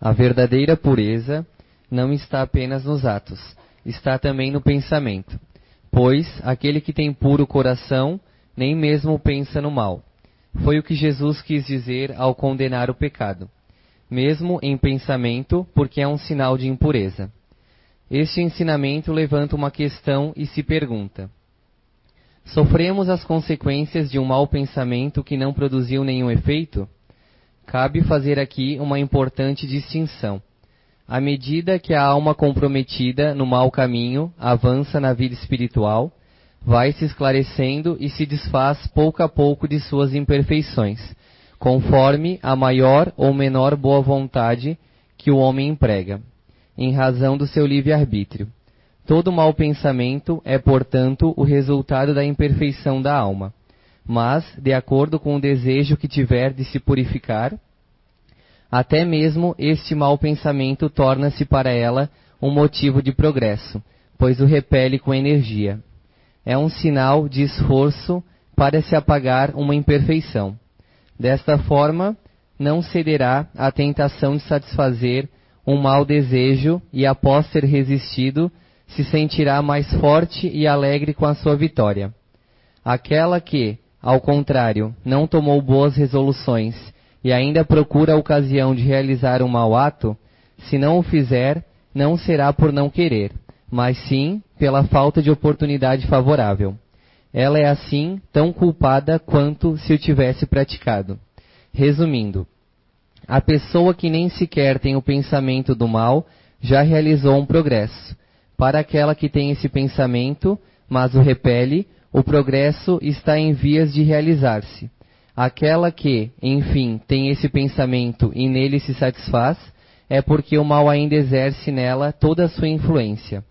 A verdadeira pureza não está apenas nos atos, está também no pensamento. Pois aquele que tem puro coração nem mesmo pensa no mal. Foi o que Jesus quis dizer ao condenar o pecado, mesmo em pensamento, porque é um sinal de impureza. Este ensinamento levanta uma questão e se pergunta: Sofremos as consequências de um mau pensamento que não produziu nenhum efeito? Cabe fazer aqui uma importante distinção. À medida que a alma comprometida no mau caminho avança na vida espiritual, vai se esclarecendo e se desfaz pouco a pouco de suas imperfeições, conforme a maior ou menor boa vontade que o homem emprega, em razão do seu livre-arbítrio. Todo mau pensamento é, portanto, o resultado da imperfeição da alma, mas, de acordo com o desejo que tiver de se purificar, até mesmo este mau pensamento torna-se para ela um motivo de progresso, pois o repele com energia é um sinal de esforço para se apagar uma imperfeição. Desta forma, não cederá à tentação de satisfazer um mau desejo e, após ser resistido, se sentirá mais forte e alegre com a sua vitória. Aquela que, ao contrário, não tomou boas resoluções e ainda procura a ocasião de realizar um mau ato, se não o fizer, não será por não querer, mas sim pela falta de oportunidade favorável. Ela é assim tão culpada quanto se o tivesse praticado. Resumindo, a pessoa que nem sequer tem o pensamento do mal já realizou um progresso. Para aquela que tem esse pensamento, mas o repele, o progresso está em vias de realizar-se. Aquela que, enfim, tem esse pensamento e nele se satisfaz, é porque o mal ainda exerce nela toda a sua influência.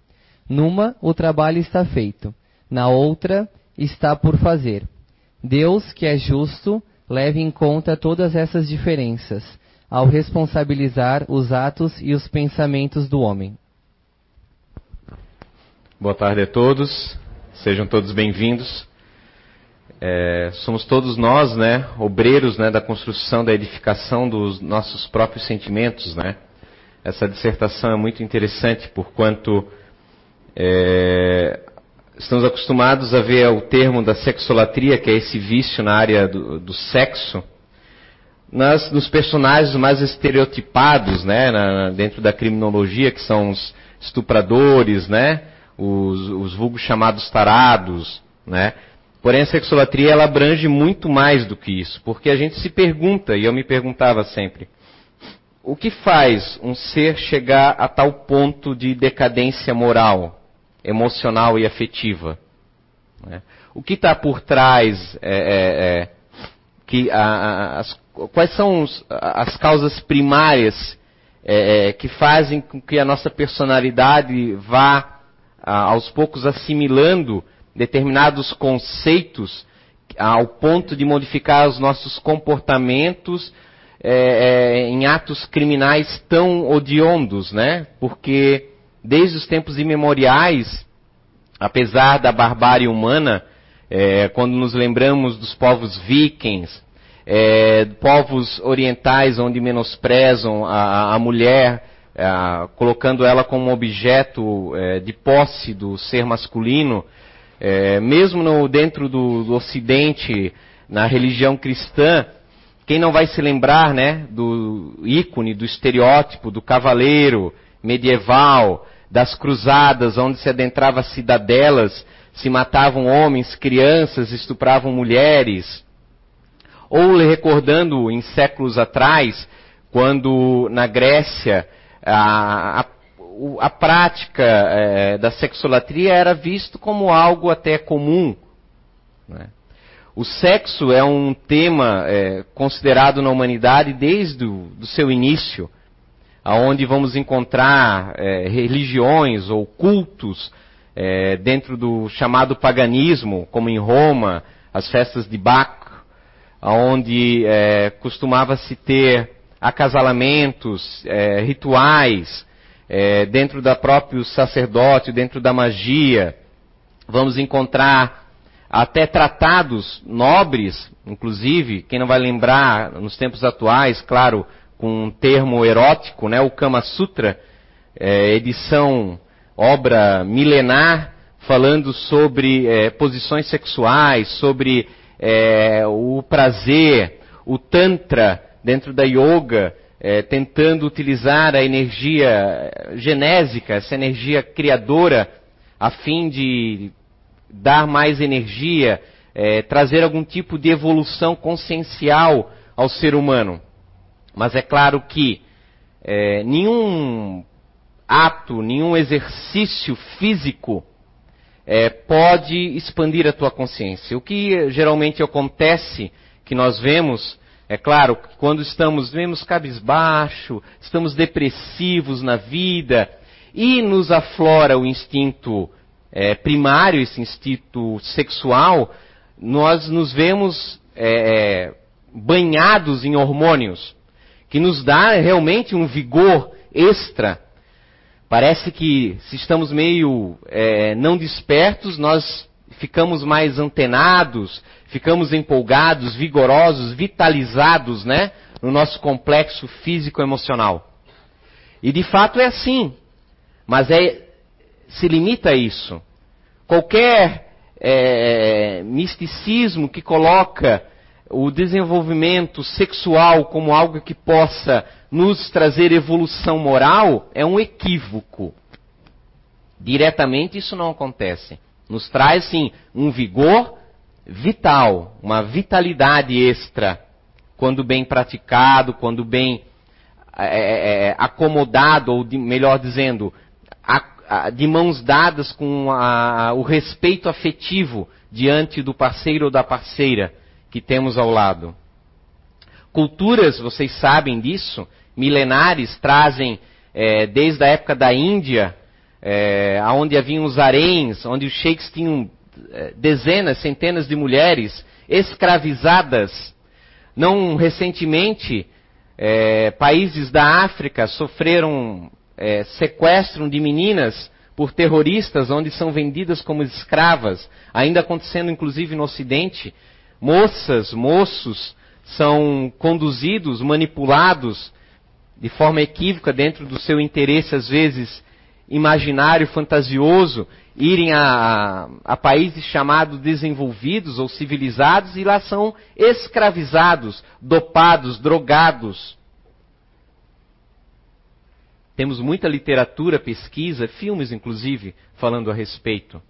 Numa, o trabalho está feito, na outra, está por fazer. Deus, que é justo, leve em conta todas essas diferenças, ao responsabilizar os atos e os pensamentos do homem. Boa tarde a todos, sejam todos bem-vindos. É, somos todos nós, né, obreiros, né, da construção, da edificação dos nossos próprios sentimentos, né. Essa dissertação é muito interessante, porquanto é, estamos acostumados a ver o termo da sexolatria, que é esse vício na área do, do sexo, nas, nos personagens mais estereotipados, né, na, dentro da criminologia, que são os estupradores, né, os, os vulgos chamados tarados, né. Porém, a sexolatria ela abrange muito mais do que isso, porque a gente se pergunta, e eu me perguntava sempre, o que faz um ser chegar a tal ponto de decadência moral? emocional e afetiva. Né? O que está por trás? É, é, é, que a, a, as, quais são os, as causas primárias é, é, que fazem com que a nossa personalidade vá aos poucos assimilando determinados conceitos ao ponto de modificar os nossos comportamentos é, em atos criminais tão odiondos, né? Porque desde os tempos imemoriais, apesar da barbárie humana, é, quando nos lembramos dos povos vikings, é, povos orientais onde menosprezam a, a mulher, é, colocando ela como objeto é, de posse do ser masculino, é, mesmo no, dentro do, do Ocidente, na religião cristã, quem não vai se lembrar, né, do ícone, do estereótipo do cavaleiro medieval, das cruzadas, onde se adentrava cidadelas, se matavam homens, crianças, estupravam mulheres. Ou recordando em séculos atrás, quando na Grécia a, a, a prática é, da sexolatria era visto como algo até comum. Né? O sexo é um tema é, considerado na humanidade desde o seu início aonde vamos encontrar é, religiões ou cultos é, dentro do chamado paganismo, como em Roma, as festas de Baco, aonde é, costumava-se ter acasalamentos, é, rituais, é, dentro da próprio sacerdote, dentro da magia. Vamos encontrar até tratados nobres, inclusive, quem não vai lembrar nos tempos atuais, claro, com um termo erótico, né? O Kama Sutra, é, edição, obra milenar, falando sobre é, posições sexuais, sobre é, o prazer, o Tantra dentro da yoga, é, tentando utilizar a energia genésica, essa energia criadora, a fim de dar mais energia, é, trazer algum tipo de evolução consciencial ao ser humano. Mas é claro que é, nenhum ato, nenhum exercício físico é, pode expandir a tua consciência. O que geralmente acontece, que nós vemos, é claro, quando estamos vemos cabisbaixo, estamos depressivos na vida e nos aflora o instinto é, primário, esse instinto sexual, nós nos vemos é, é, banhados em hormônios que nos dá realmente um vigor extra. Parece que se estamos meio é, não despertos, nós ficamos mais antenados, ficamos empolgados, vigorosos, vitalizados, né? No nosso complexo físico-emocional. E de fato é assim. Mas é, se limita a isso. Qualquer é, misticismo que coloca o desenvolvimento sexual como algo que possa nos trazer evolução moral é um equívoco. Diretamente isso não acontece. Nos traz, sim, um vigor vital, uma vitalidade extra, quando bem praticado, quando bem é, é, é acomodado, ou de, melhor dizendo, a, a, de mãos dadas com a, o respeito afetivo diante do parceiro ou da parceira que temos ao lado. Culturas, vocês sabem disso, milenares, trazem é, desde a época da Índia, é, onde haviam os haréns, onde os sheiks tinham é, dezenas, centenas de mulheres escravizadas. Não recentemente, é, países da África sofreram é, sequestro de meninas por terroristas, onde são vendidas como escravas, ainda acontecendo inclusive no Ocidente. Moças, moços são conduzidos, manipulados de forma equívoca dentro do seu interesse, às vezes imaginário, fantasioso, irem a, a, países chamados desenvolvidos ou civilizados e lá são escravizados, dopados, drogados. Temos muita literatura, pesquisa, filmes inclusive, falando a respeito.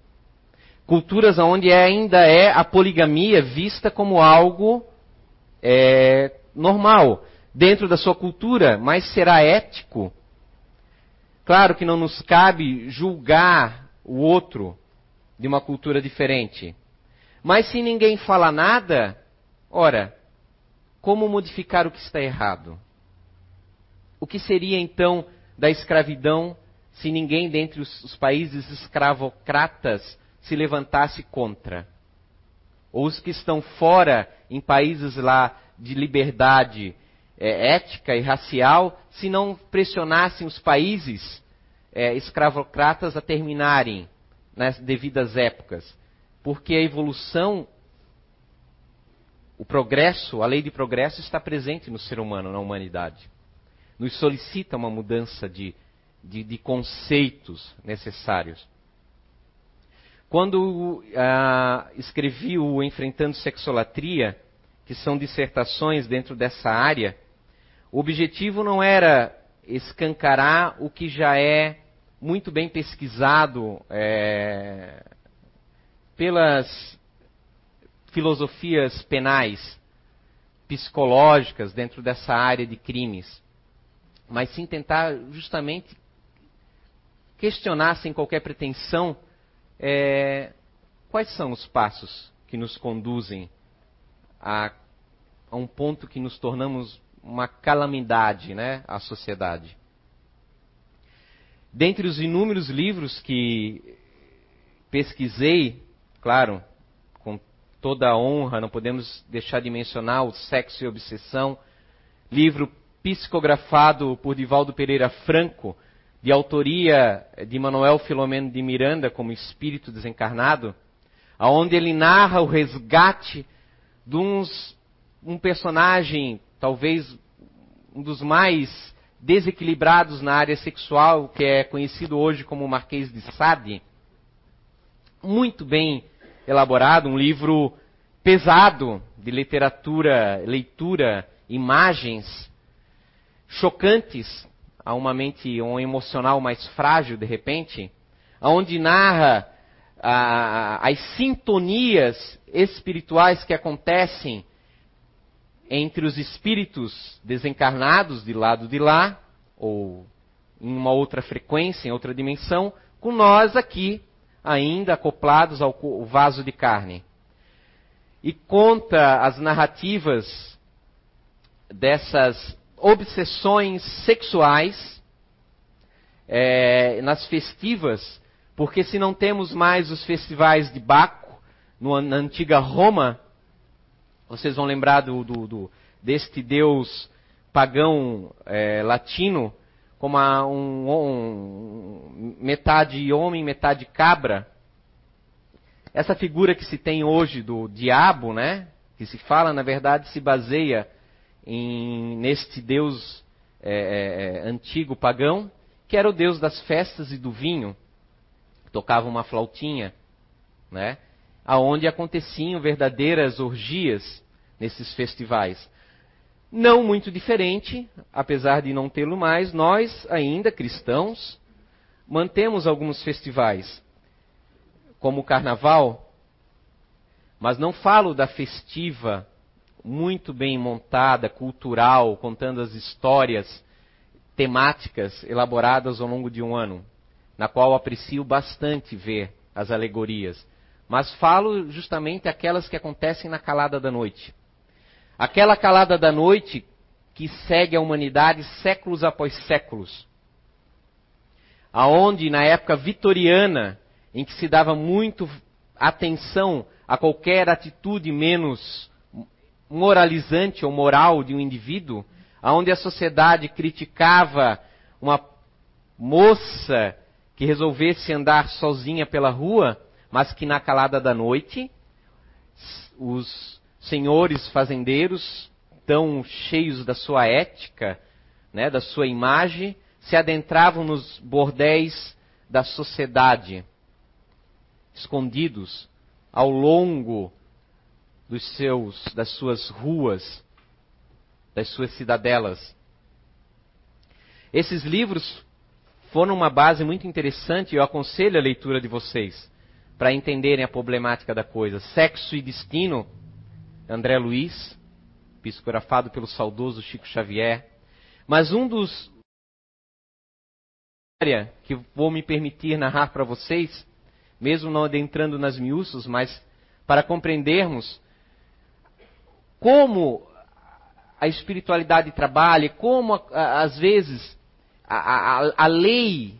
Culturas onde ainda é a poligamia vista como algo é, normal dentro da sua cultura, mas será ético? Claro que não nos cabe julgar o outro de uma cultura diferente. Mas se ninguém fala nada, ora, como modificar o que está errado? O que seria então da escravidão se ninguém dentre os, os países escravocratas se levantasse contra. Ou os que estão fora, em países lá de liberdade é, ética e racial, se não pressionassem os países é, escravocratas a terminarem nas devidas épocas. Porque a evolução, o progresso, a lei de progresso está presente no ser humano, na humanidade. Nos solicita uma mudança de, de, de conceitos necessários. Quando ah, escrevi o Enfrentando Sexolatria, que são dissertações dentro dessa área, o objetivo não era escancarar o que já é muito bem pesquisado é, pelas filosofias penais, psicológicas dentro dessa área de crimes, mas sim tentar justamente questionar sem qualquer pretensão é, quais são os passos que nos conduzem a, a, um ponto que nos tornamos uma calamidade né, à sociedade. Dentre os inúmeros livros que pesquisei, claro, com toda a honra, não podemos deixar de mencionar o Sexo e Obsessão, livro psicografado por Divaldo Pereira Franco, de autoria de Manuel Filomeno de Miranda como espírito desencarnado, aonde ele narra o resgate de uns, um personagem talvez um dos mais desequilibrados na área sexual, que é conhecido hoje como Marquês de Sade. Muito bem elaborado, um livro pesado de literatura, leitura, imagens chocantes a uma mente, um emocional mais frágil de repente, aonde narra as sintonias espirituais que acontecem entre os espíritos desencarnados de lado de lá, ou em uma outra frequência, em outra dimensão, com nós aqui, ainda acoplados ao vaso de carne. E conta as narrativas dessas obsessões sexuais é, nas festivas, porque se não temos mais os festivais de Baco, no, na antiga Roma, vocês vão lembrar do, do, do deste deus pagão é, latino, como um, um, metade homem, metade cabra. Essa figura que se tem hoje do diabo, né, que se fala, na verdade, se baseia em, neste deus é, é, é, antigo pagão, que era o deus das festas e do vinho, tocava uma flautinha, né? Aonde aconteciam verdadeiras orgias nesses festivais. Não muito diferente, apesar de não tê-lo mais, nós ainda cristãos mantemos alguns festivais, como o carnaval, mas não falo da festiva muito bem montada, cultural, contando as histórias temáticas elaboradas ao longo de um ano, na qual aprecio bastante ver as alegorias. Mas falo justamente aquelas que acontecem na calada da noite. Aquela calada da noite que segue a humanidade séculos após séculos. Aonde na época vitoriana, em que se dava muito atenção a qualquer atitude menos moralizante ou moral de um indivíduo, onde a sociedade criticava uma moça que resolvesse andar sozinha pela rua, mas que na calada da noite os senhores fazendeiros, tão cheios da sua ética, né, da sua imagem, se adentravam nos bordéis da sociedade, escondidos ao longo dos seus, das suas ruas, das suas cidadelas. Esses livros foram uma base muito interessante e eu aconselho a leitura de vocês para entenderem a problemática da coisa. Sexo e Destino, André Luiz, psicografado pelo saudoso Chico Xavier. Mas um dos que vou me permitir narrar para vocês, mesmo não adentrando nas miúças, mas para compreendermos como a espiritualidade trabalha, como às vezes a, a, a lei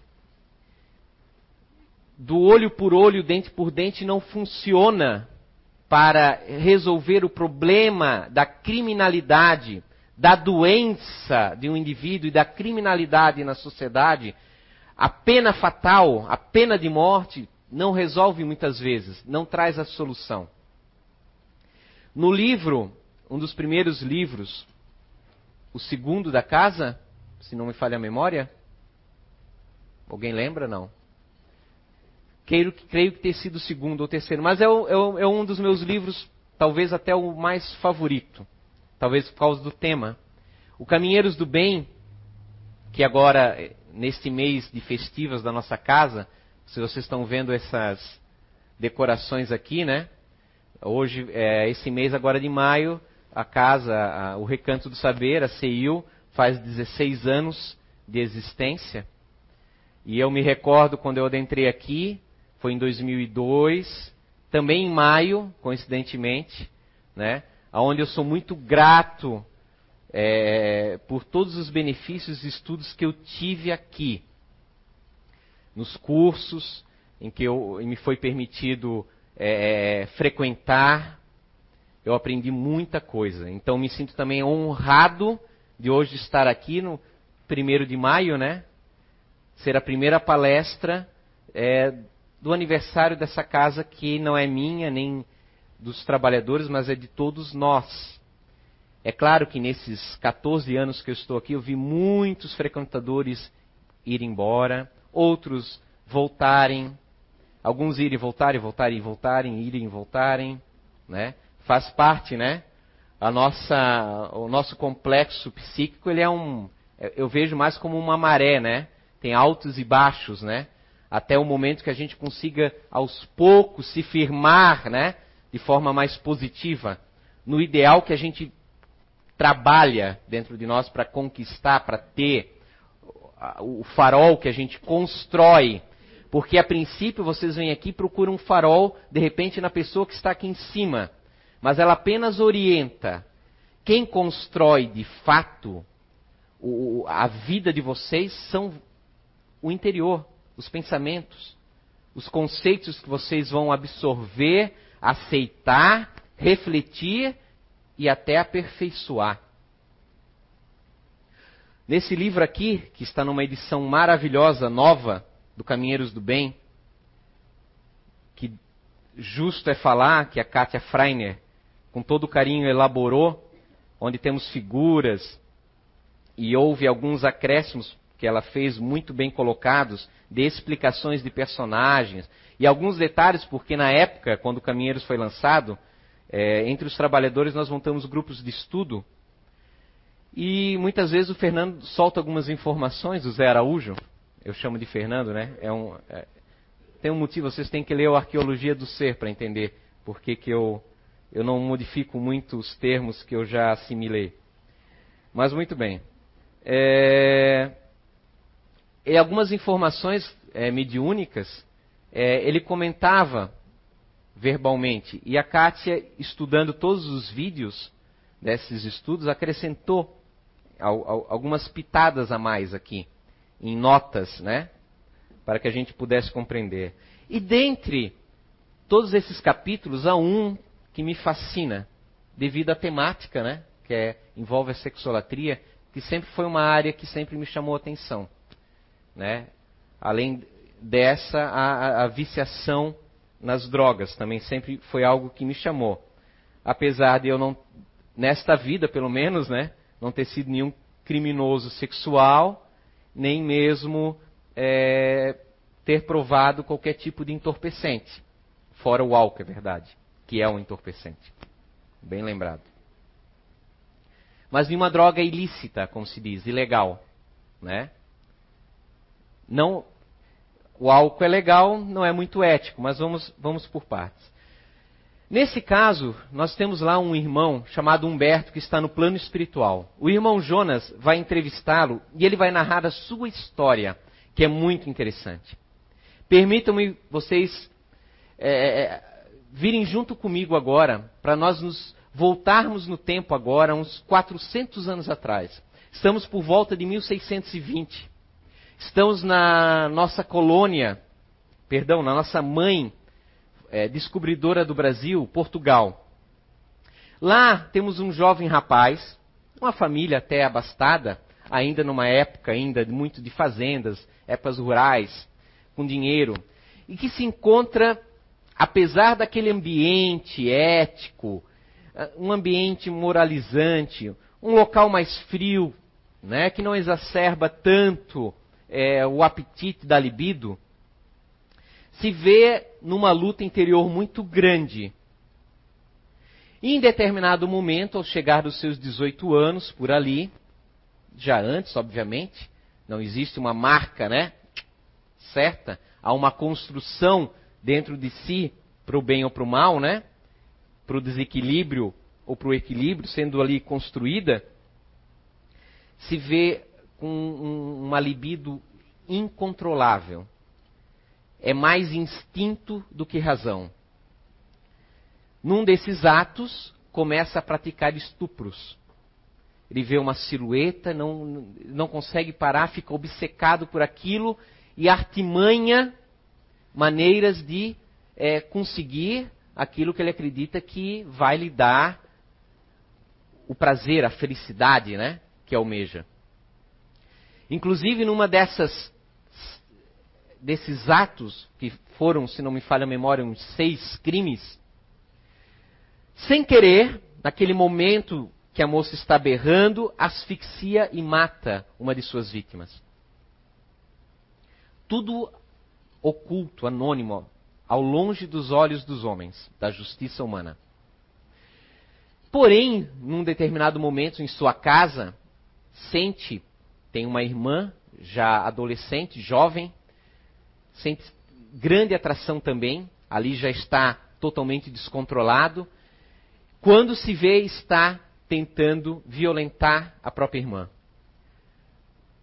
do olho por olho, dente por dente não funciona para resolver o problema da criminalidade, da doença de um indivíduo e da criminalidade na sociedade, a pena fatal, a pena de morte, não resolve muitas vezes, não traz a solução. No livro um dos primeiros livros, o segundo da casa, se não me falha a memória. Alguém lembra? Não. Creio, creio que ter sido o segundo ou terceiro, mas é, é, é um dos meus livros, talvez até o mais favorito, talvez por causa do tema. O Caminheiros do Bem, que agora, neste mês de festivas da nossa casa, se vocês estão vendo essas decorações aqui, né? Hoje, é, esse mês agora de maio, a casa, a, o Recanto do Saber, a CEIU, faz 16 anos de existência. E eu me recordo quando eu adentrei aqui, foi em 2002, também em maio, coincidentemente, né, onde eu sou muito grato é, por todos os benefícios e estudos que eu tive aqui. Nos cursos em que eu, me foi permitido é, frequentar, eu aprendi muita coisa. Então me sinto também honrado de hoje estar aqui no primeiro de maio, né? Ser a primeira palestra é, do aniversário dessa casa que não é minha nem dos trabalhadores, mas é de todos nós. É claro que nesses 14 anos que eu estou aqui, eu vi muitos frequentadores ir embora, outros voltarem, alguns irem, voltarem, voltarem, voltarem, irem, voltarem, né? Faz parte, né? A nossa, o nosso complexo psíquico, ele é um, eu vejo mais como uma maré, né? Tem altos e baixos, né? Até o momento que a gente consiga aos poucos se firmar, né? De forma mais positiva no ideal que a gente trabalha dentro de nós para conquistar, para ter, o farol que a gente constrói. Porque a princípio vocês vêm aqui e procuram um farol, de repente, na pessoa que está aqui em cima. Mas ela apenas orienta. Quem constrói de fato o, a vida de vocês são o interior, os pensamentos, os conceitos que vocês vão absorver, aceitar, refletir e até aperfeiçoar. Nesse livro aqui, que está numa edição maravilhosa, nova, do Caminheiros do Bem, que justo é falar que a Kátia Freiner, com todo carinho, elaborou, onde temos figuras e houve alguns acréscimos que ela fez muito bem colocados, de explicações de personagens e alguns detalhes, porque na época, quando o Caminheiros foi lançado, é, entre os trabalhadores nós montamos grupos de estudo e muitas vezes o Fernando solta algumas informações do Zé Araújo, eu chamo de Fernando, né? É um, é, tem um motivo, vocês têm que ler a Arqueologia do Ser para entender por que eu, eu não modifico muito os termos que eu já assimilei. Mas muito bem. É, e algumas informações é, mediúnicas, é, ele comentava verbalmente. E a Kátia, estudando todos os vídeos desses estudos, acrescentou algumas pitadas a mais aqui, em notas, né? Para que a gente pudesse compreender. E dentre todos esses capítulos, há um que me fascina, devido à temática, né? Que é, envolve a sexolatria, que sempre foi uma área que sempre me chamou a atenção. Né? Além dessa, a, a viciação nas drogas também sempre foi algo que me chamou. Apesar de eu não, nesta vida pelo menos, né, não ter sido nenhum criminoso sexual, nem mesmo é, ter provado qualquer tipo de entorpecente. Fora o álcool, é verdade, que é um entorpecente. Bem lembrado. Mas nenhuma droga ilícita, como se diz, ilegal. Né? Não o álcool é legal, não é muito ético, mas vamos, vamos por partes. Nesse caso, nós temos lá um irmão chamado Humberto que está no plano espiritual. O irmão Jonas vai entrevistá-lo e ele vai narrar a sua história, que é muito interessante. Permitam-me vocês é, é, é virem junto comigo agora, para nós nos voltarmos no tempo agora, uns 400 anos atrás. Estamos por volta de 1620. Estamos na nossa colônia, perdão, na nossa mãe é, descobridora do Brasil, Portugal. Lá temos um jovem rapaz, uma família até abastada, ainda numa época ainda muito de fazendas, épocas rurais, com dinheiro, e que se encontra, apesar daquele ambiente ético, ah, um ambiente moralizante, um local mais frio, né, que não exacerba tanto é, o apetite da libido, se vê numa luta interior muito grande. E em determinado momento, ao chegar dos seus 18 anos, por ali, já antes, obviamente, não existe uma marca, né? Certa, há uma construção dentro de si para o bem ou para o mal, né? Para o desequilíbrio ou para o equilíbrio sendo ali construída, se vê com um, uma libido incontrolável. É mais instinto do que razão. Num desses atos, começa a praticar estupros. Ele vê uma silhueta, não, não consegue parar, fica obcecado por aquilo e artimanha maneiras de é, conseguir aquilo que ele acredita que vai lhe dar o prazer, a felicidade, né? Que almeja. Inclusive, numa dessas desses atos, que foram, se não me falha a memória, uns seis crimes, sem querer, naquele momento que a moça está berrando, asfixia e mata uma de suas vítimas. Tudo oculto, anônimo, ao longe dos olhos dos homens, da justiça humana. Porém, num determinado momento em sua casa, sente, tem uma irmã já adolescente, jovem, sente grande atração também, ali já está totalmente descontrolado. Quando se vê, está tentando violentar a própria irmã.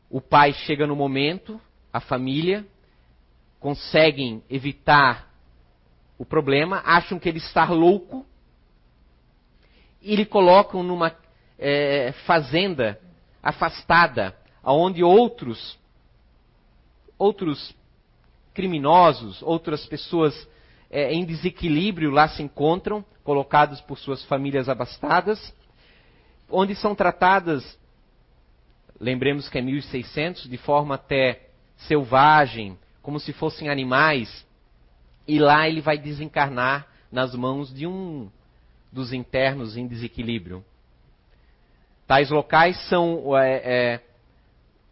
O pai chega no momento, a família, conseguem evitar o problema, acham que ele está louco, e lhe colocam numa é, fazenda afastada, onde outros, outros criminosos, outras pessoas é, em desequilíbrio lá se encontram, colocados por suas famílias abastadas, onde são tratadas, lembremos que é 1600, de forma até selvagem, como se fossem animais, e lá ele vai desencarnar nas mãos de um dos internos em desequilíbrio. Tais locais são é, é,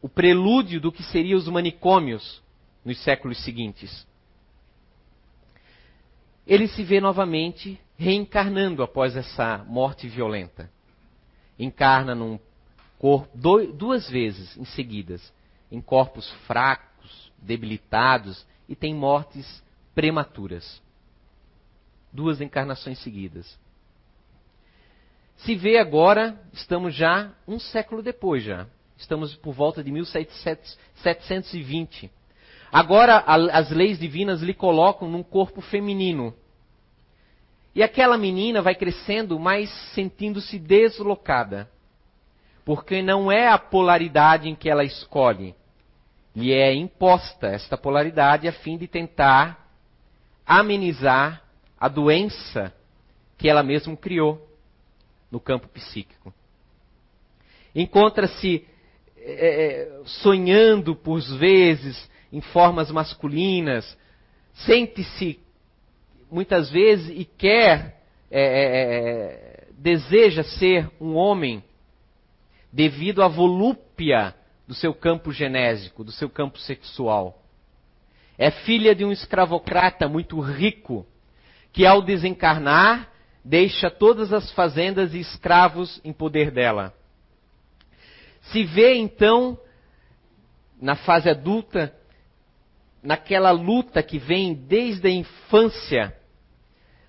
o prelúdio do que seriam os manicômios nos séculos seguintes. Ele se vê novamente reencarnando após essa morte violenta. Encarna num corpo duas vezes em seguidas, em corpos fracos, debilitados e tem mortes prematuras. Duas encarnações seguidas. Se vê agora, estamos já um século depois já. Estamos por volta de 1720. Agora as leis divinas lhe colocam num corpo feminino. E aquela menina vai crescendo, mas sentindo-se deslocada. Porque não é a polaridade em que ela escolhe. Lhe é imposta esta polaridade a fim de tentar amenizar a doença que ela mesma criou no campo psíquico. Encontra-se é, é, sonhando por vezes em formas masculinas, sente-se muitas vezes e quer, é, é, é, deseja ser um homem devido à volúpia do seu campo genésico, do seu campo sexual. É filha de um escravocrata muito rico, que ao desencarnar deixa todas as fazendas e escravos em poder dela. Se vê então, na fase adulta, naquela luta que vem desde a infância,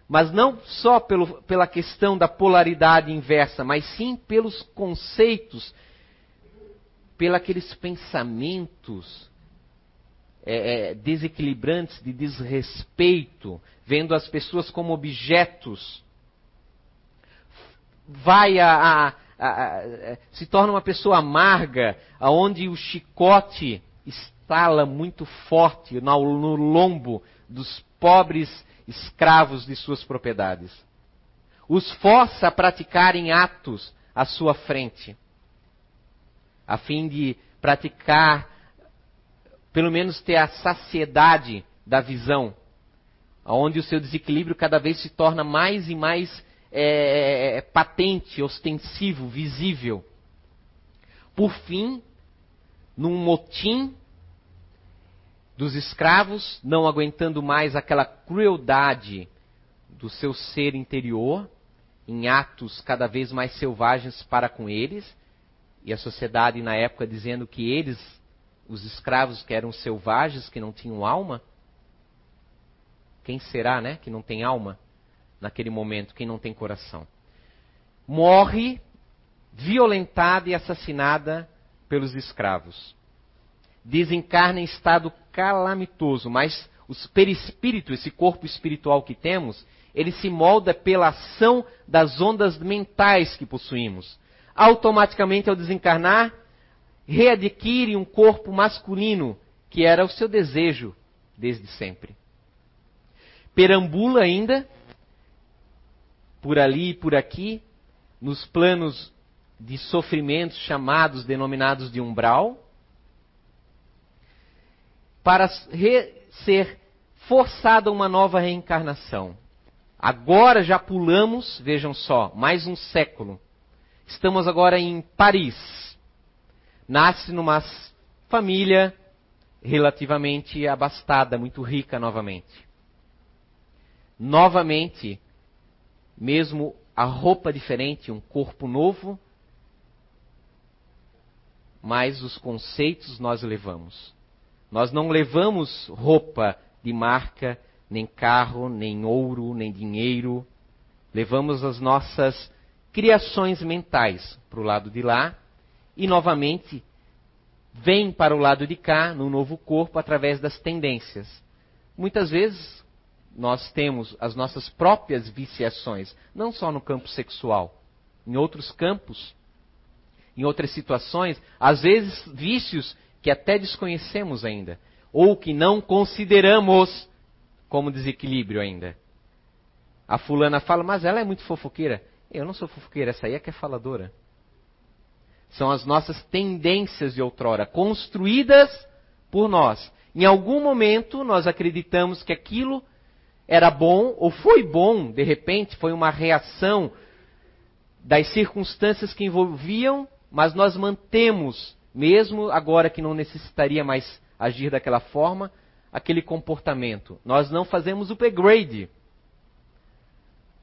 mas não só pelo, pela questão da polaridade inversa, mas sim pelos conceitos, pelos aqueles pensamentos é, é, desequilibrantes de desrespeito, vendo as pessoas como objetos. Vai a, a, se torna uma pessoa amarga, aonde o chicote estala muito forte no, lombo dos pobres escravos de suas propriedades. Os força a praticarem atos à sua frente, a fim de praticar, pelo menos ter a saciedade da visão, onde o seu desequilíbrio cada vez se torna mais e mais é, é, é, patente, ostensivo, visível. Por fim, num motim dos escravos, não aguentando mais aquela crueldade do seu ser interior, em atos cada vez mais selvagens para com eles, e a sociedade na época dizendo que eles, os escravos que eram selvagens, que não tinham alma, quem será, né, que não tem alma? Naquele momento, quem não tem coração. Morre violentada e assassinada pelos escravos. Desencarna em estado calamitoso, mas o perispírito, esse corpo espiritual que temos, ele se molda pela ação das ondas mentais que possuímos. Automaticamente, ao desencarnar, readquire um corpo masculino, que era o seu desejo desde sempre. Perambula ainda por ali e por aqui, nos planos de sofrimentos chamados, denominados de umbral, para ser forçada uma nova reencarnação. Agora já pulamos, vejam só, mais um século. Estamos agora em Paris. Nasce numa família relativamente abastada, muito rica novamente. Novamente, mesmo a roupa diferente, um corpo novo, mas os conceitos nós levamos. Nós não levamos roupa de marca, nem carro, nem ouro, nem dinheiro. Levamos as nossas criações mentais para o lado de lá e novamente vem para o lado de cá, no novo corpo, através das tendências. Muitas vezes nós temos as nossas próprias viciações, não só no campo sexual, em outros campos, em outras situações, às vezes vícios que até desconhecemos ainda, ou que não consideramos como desequilíbrio ainda. A fulana fala, mas ela é muito fofoqueira. Eu não sou fofoqueira, essa aí é que é faladora. São as nossas tendências de outrora, construídas por nós. Em algum momento nós acreditamos que aquilo era bom ou foi bom, de repente, foi uma reação das circunstâncias que envolviam, mas nós mantemos, mesmo agora que não necessitaria mais agir daquela forma, aquele comportamento. Nós não fazemos o upgrade.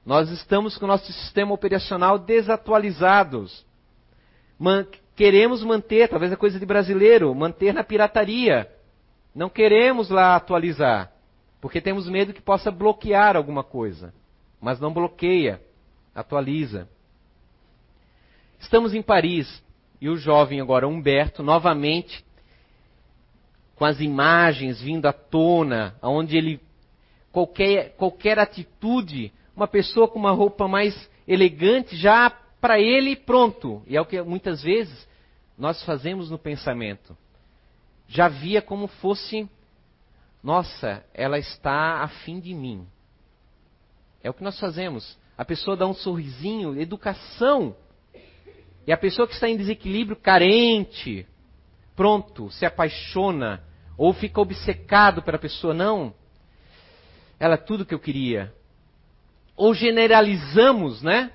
Nós estamos com o nosso sistema operacional desatualizados. Man queremos manter, talvez é coisa de brasileiro, manter na pirataria. Não queremos lá atualizar, porque temos medo que possa bloquear alguma coisa. Mas não bloqueia, atualiza. Estamos em Paris e o jovem agora Humberto novamente com as imagens vindo à tona, onde ele qualquer qualquer atitude uma pessoa com uma roupa mais elegante, já para ele pronto. E é o que muitas vezes nós fazemos no pensamento. Já via como fosse, nossa, ela está afim de mim. É o que nós fazemos. A pessoa dá um sorrisinho, educação. E a pessoa que está em desequilíbrio, carente, pronto, se apaixona, ou fica obcecado pela pessoa, não. Ela é tudo que eu queria ou generalizamos, né?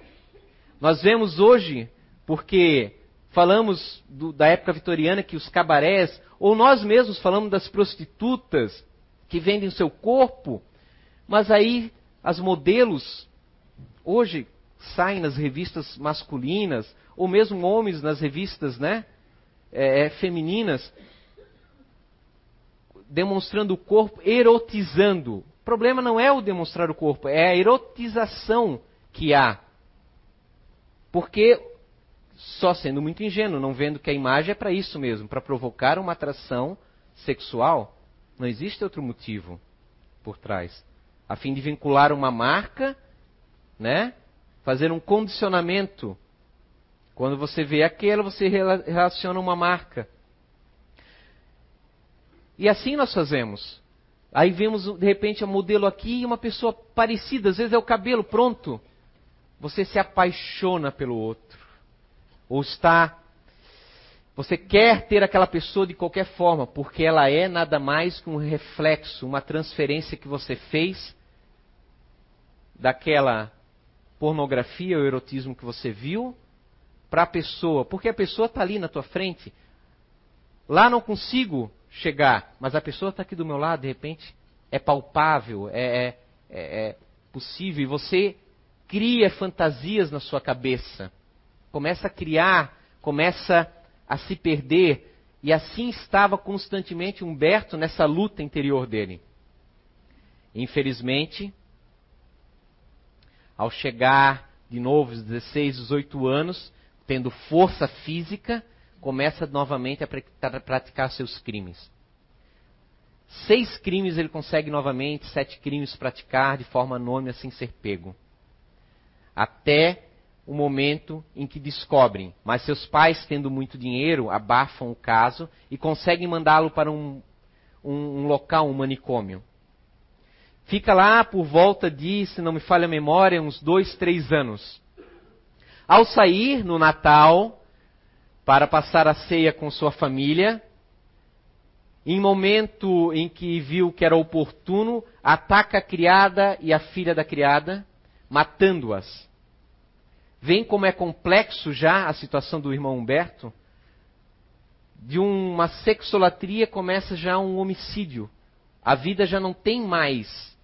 Nós vemos hoje, porque falamos do, da época vitoriana que os cabarés, ou nós mesmos falamos das prostitutas que vendem o seu corpo, mas aí as modelos hoje saem nas revistas masculinas, ou mesmo homens nas revistas, né? É, é femininas, demonstrando o corpo, erotizando problema não é o demonstrar o corpo, é a erotização que há. Porque, só sendo muito ingênuo, não vendo que a imagem é para isso mesmo, para provocar uma atração sexual, não existe outro motivo por trás. A fim de vincular uma marca, né? Fazer um condicionamento. Quando você vê aquela, você relaciona uma marca. E assim nós fazemos. Aí vemos de repente a modelo aqui e uma pessoa parecida, às vezes é o cabelo, pronto. Você se apaixona pelo outro. Ou está. Você quer ter aquela pessoa de qualquer forma, porque ela é nada mais que um reflexo, uma transferência que você fez daquela pornografia ou erotismo que você viu para a pessoa. Porque a pessoa está ali na tua frente. Lá não consigo chegar, mas a pessoa está aqui do meu lado, de repente, é palpável, é, é, é, é possível, e você cria fantasias na sua cabeça, começa a criar, começa a se perder, e assim estava constantemente Humberto nessa luta interior dele. Infelizmente, ao chegar de novo aos 16, 18 anos, tendo força física, começa novamente a praticar seus crimes. Seis crimes ele consegue novamente, sete crimes praticar de forma anônima sem ser pego. Até o momento em que descobrem, mas seus pais, tendo muito dinheiro, abafam o caso e conseguem mandá-lo para um, um, um, local, um manicômio. Fica lá por volta de, se não me falha a memória, uns dois, três anos. Ao sair no Natal, para passar a ceia com sua família. Em momento em que viu que era oportuno, ataca a criada e a filha da criada, matando-as. Vem como é complexo já a situação do irmão Humberto? De uma sexolatria começa já um homicídio. A vida já não tem mais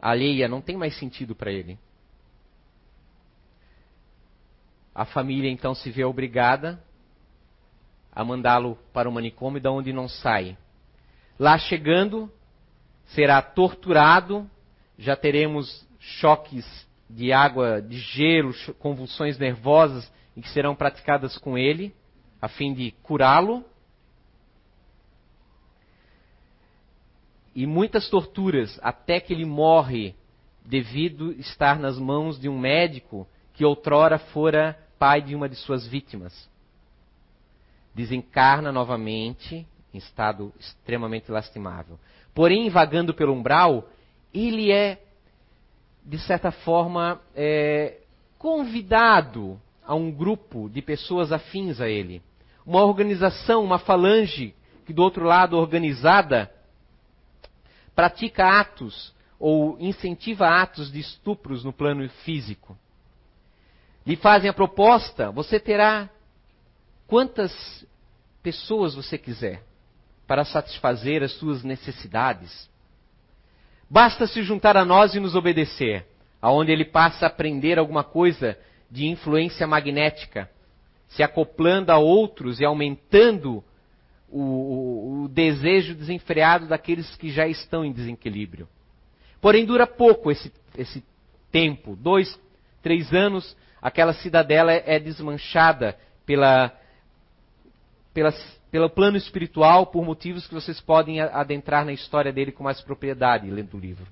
alheia, não tem mais sentido para ele. A família então se vê obrigada a mandá-lo para o manicômio, da onde não sai. Lá chegando, será torturado, já teremos choques de água, de gelo, convulsões nervosas e que serão praticadas com ele, a fim de curá-lo. E muitas torturas até que ele morre devido estar nas mãos de um médico que outrora fora pai de uma de suas vítimas. Desencarna novamente em estado extremamente lastimável. Porém, vagando pelo umbral, ele é de certa forma, é, convidado a um grupo de pessoas afins a ele. Uma organização, uma falange que do outro lado organizada pratica atos ou incentiva atos de estupros no plano físico. Lhe fazem a proposta, você terá quantas pessoas você quiser para satisfazer as suas necessidades. Basta se juntar a nós e nos obedecer, aonde ele passa a aprender alguma coisa de influência magnética, se acoplando a outros e aumentando o, o, o desejo desenfreado daqueles que já estão em desequilíbrio. Porém, dura pouco esse, esse tempo dois, três anos aquela cidadela é desmanchada pela, pela pelo plano espiritual, por motivos que vocês podem adentrar na história dele com mais propriedade lendo o livro.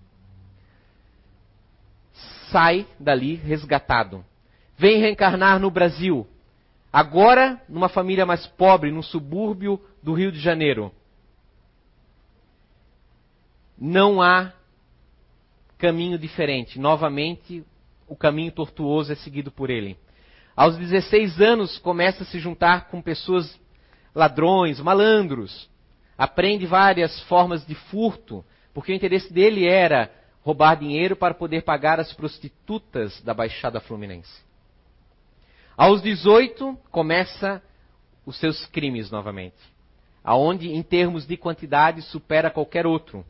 Sai dali resgatado. Vem reencarnar no Brasil. Agora, numa família mais pobre, num subúrbio do Rio de Janeiro. Não há caminho diferente. Novamente, o caminho tortuoso é seguido por ele. Aos 16 anos, começa a se juntar com pessoas ladrões, malandros. Aprende várias formas de furto, porque o interesse dele era roubar dinheiro para poder pagar as prostitutas da Baixada Fluminense. Aos 18, começa os seus crimes novamente, aonde em termos de quantidade supera qualquer outro.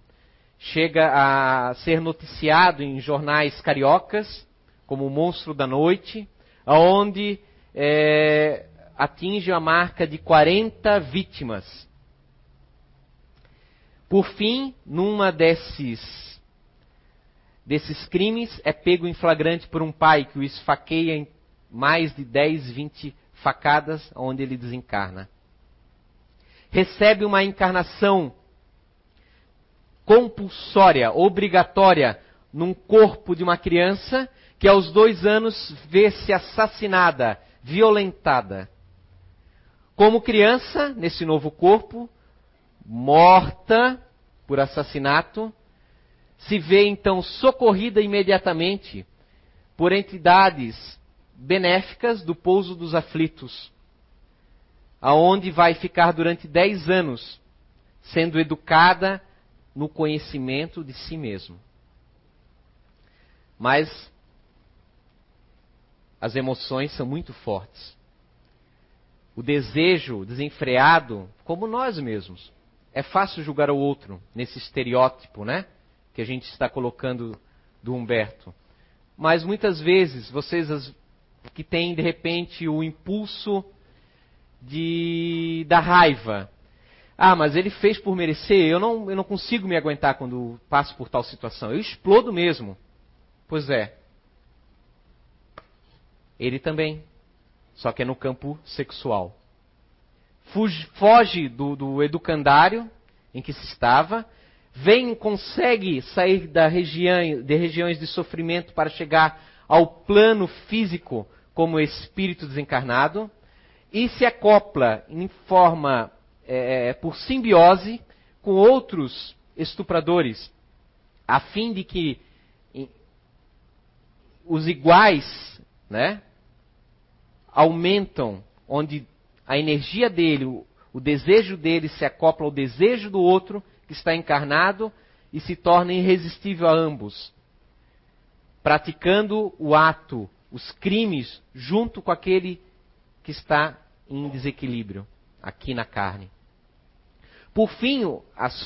Chega a ser noticiado em jornais cariocas, como o Monstro da Noite, aonde é, atinge a marca de 40 vítimas. Por fim, numa desses desses crimes, é pego em flagrante por um pai que o esfaqueia em mais de 10, 20 facadas, onde ele desencarna. Recebe uma encarnação compulsória, obrigatória, num corpo de uma criança que aos dois anos vê-se assassinada, violentada. Como criança, nesse novo corpo, morta por assassinato, se vê então socorrida imediatamente por entidades benéficas do pouso dos aflitos, aonde vai ficar durante dez anos sendo educada no conhecimento de si mesmo. Mas as emoções são muito fortes o desejo desenfreado, como nós mesmos. É fácil julgar o outro nesse estereótipo, né? Que a gente está colocando do Humberto. Mas muitas vezes, vocês que têm de repente o impulso de da raiva. Ah, mas ele fez por merecer, eu não, eu não consigo me aguentar quando passo por tal situação. Eu explodo mesmo. Pois é. Ele também só que é no campo sexual. Fuge, foge do, do educandário em que se estava, vem, consegue sair da região, de regiões de sofrimento para chegar ao plano físico como espírito desencarnado e se acopla em forma é, é por simbiose com outros estupradores, a fim de que os iguais, né, aumentam, onde a energia dele, o, o desejo dele se acopla ao desejo do outro que está encarnado e se torna irresistível a ambos, praticando o ato os crimes junto com aquele que está em desequilíbrio aqui na carne. Por fim,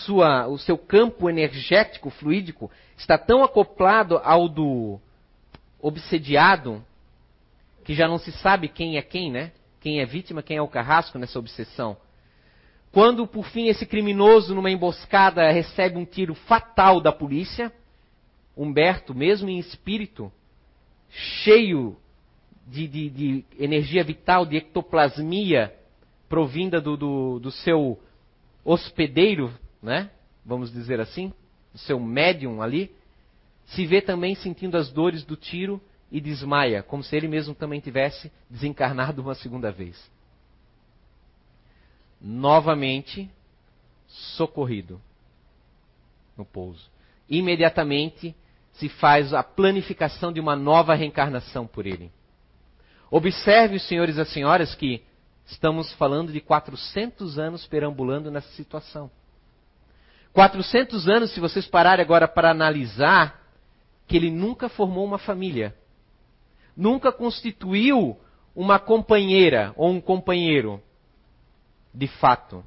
sua, o seu campo energético, fluídico, está tão acoplado ao do obsediado que já não se sabe quem é quem, né? Quem é vítima, quem é o carrasco nessa obsessão. Quando, por fim, esse criminoso, numa emboscada, recebe um tiro fatal da polícia, Humberto, mesmo em espírito, cheio de, de, de energia vital, de ectoplasmia, provinda do, do, do seu hospedeiro, né? Vamos dizer assim, do seu médium ali, se vê também sentindo as dores do tiro e desmaia, como se ele mesmo também tivesse desencarnado uma segunda vez. Novamente socorrido no pouso. Imediatamente se faz a planificação de uma nova reencarnação por ele. Observe, os senhores e as senhoras, que estamos falando de 400 anos perambulando nessa situação. 400 anos, se vocês pararem agora para analisar, que ele nunca formou uma família, nunca constituiu uma companheira ou um companheiro, de fato.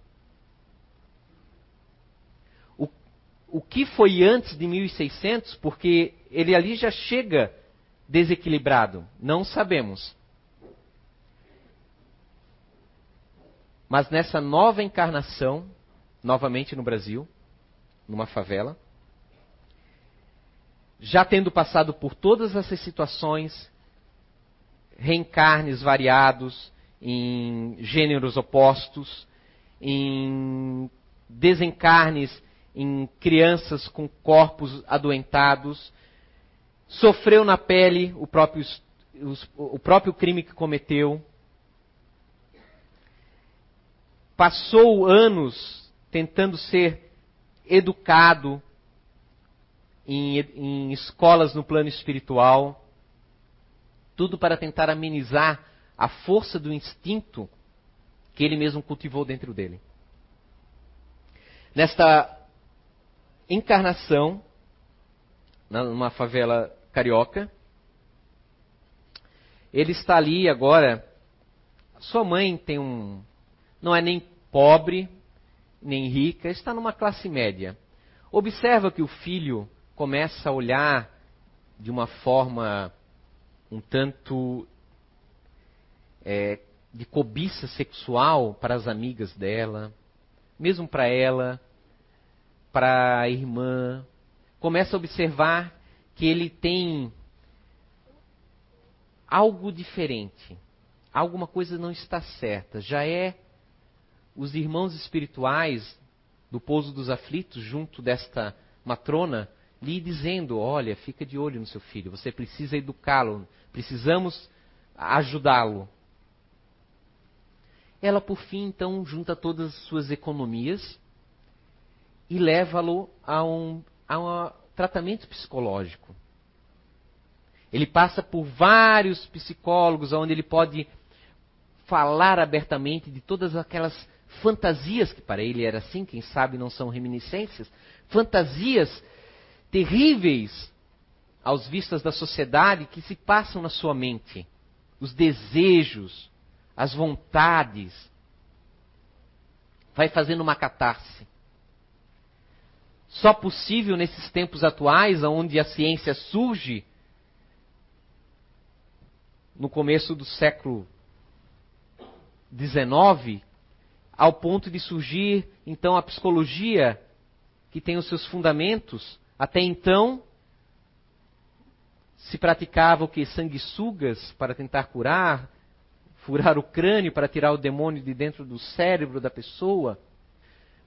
O, o que foi antes de 1600, porque ele ali já chega desequilibrado, não sabemos. Mas nessa nova encarnação, novamente no Brasil, numa favela, já tendo passado por todas essas situações, reencarnes variados, em gêneros opostos, em desencarnes em crianças com corpos adoentados, sofreu na pele o próprio, o próprio crime que cometeu, passou anos tentando ser educado em, em escolas no plano espiritual, tudo para tentar amenizar a força do instinto que ele mesmo cultivou dentro dele. Nesta encarnação, numa favela carioca, ele está ali agora. Sua mãe tem um. Não é nem pobre, nem rica, está numa classe média. Observa que o filho começa a olhar de uma forma um tanto é, de cobiça sexual para as amigas dela, mesmo para ela, para a irmã. Começa a observar que ele tem algo diferente. Alguma coisa não está certa. Já é os irmãos espirituais do pouso dos aflitos, junto desta matrona, lhe dizendo: Olha, fica de olho no seu filho, você precisa educá-lo, precisamos ajudá-lo. Ela, por fim, então, junta todas as suas economias e leva-lo a um, a um tratamento psicológico. Ele passa por vários psicólogos, onde ele pode falar abertamente de todas aquelas fantasias, que para ele era assim, quem sabe não são reminiscências, fantasias terríveis aos vistas da sociedade que se passam na sua mente. Os desejos, as vontades. Vai fazendo uma catarse. Só possível nesses tempos atuais, onde a ciência surge no começo do século XIX, ao ponto de surgir então a psicologia, que tem os seus fundamentos. Até então, se praticava o que? Sanguessugas para tentar curar, furar o crânio para tirar o demônio de dentro do cérebro da pessoa.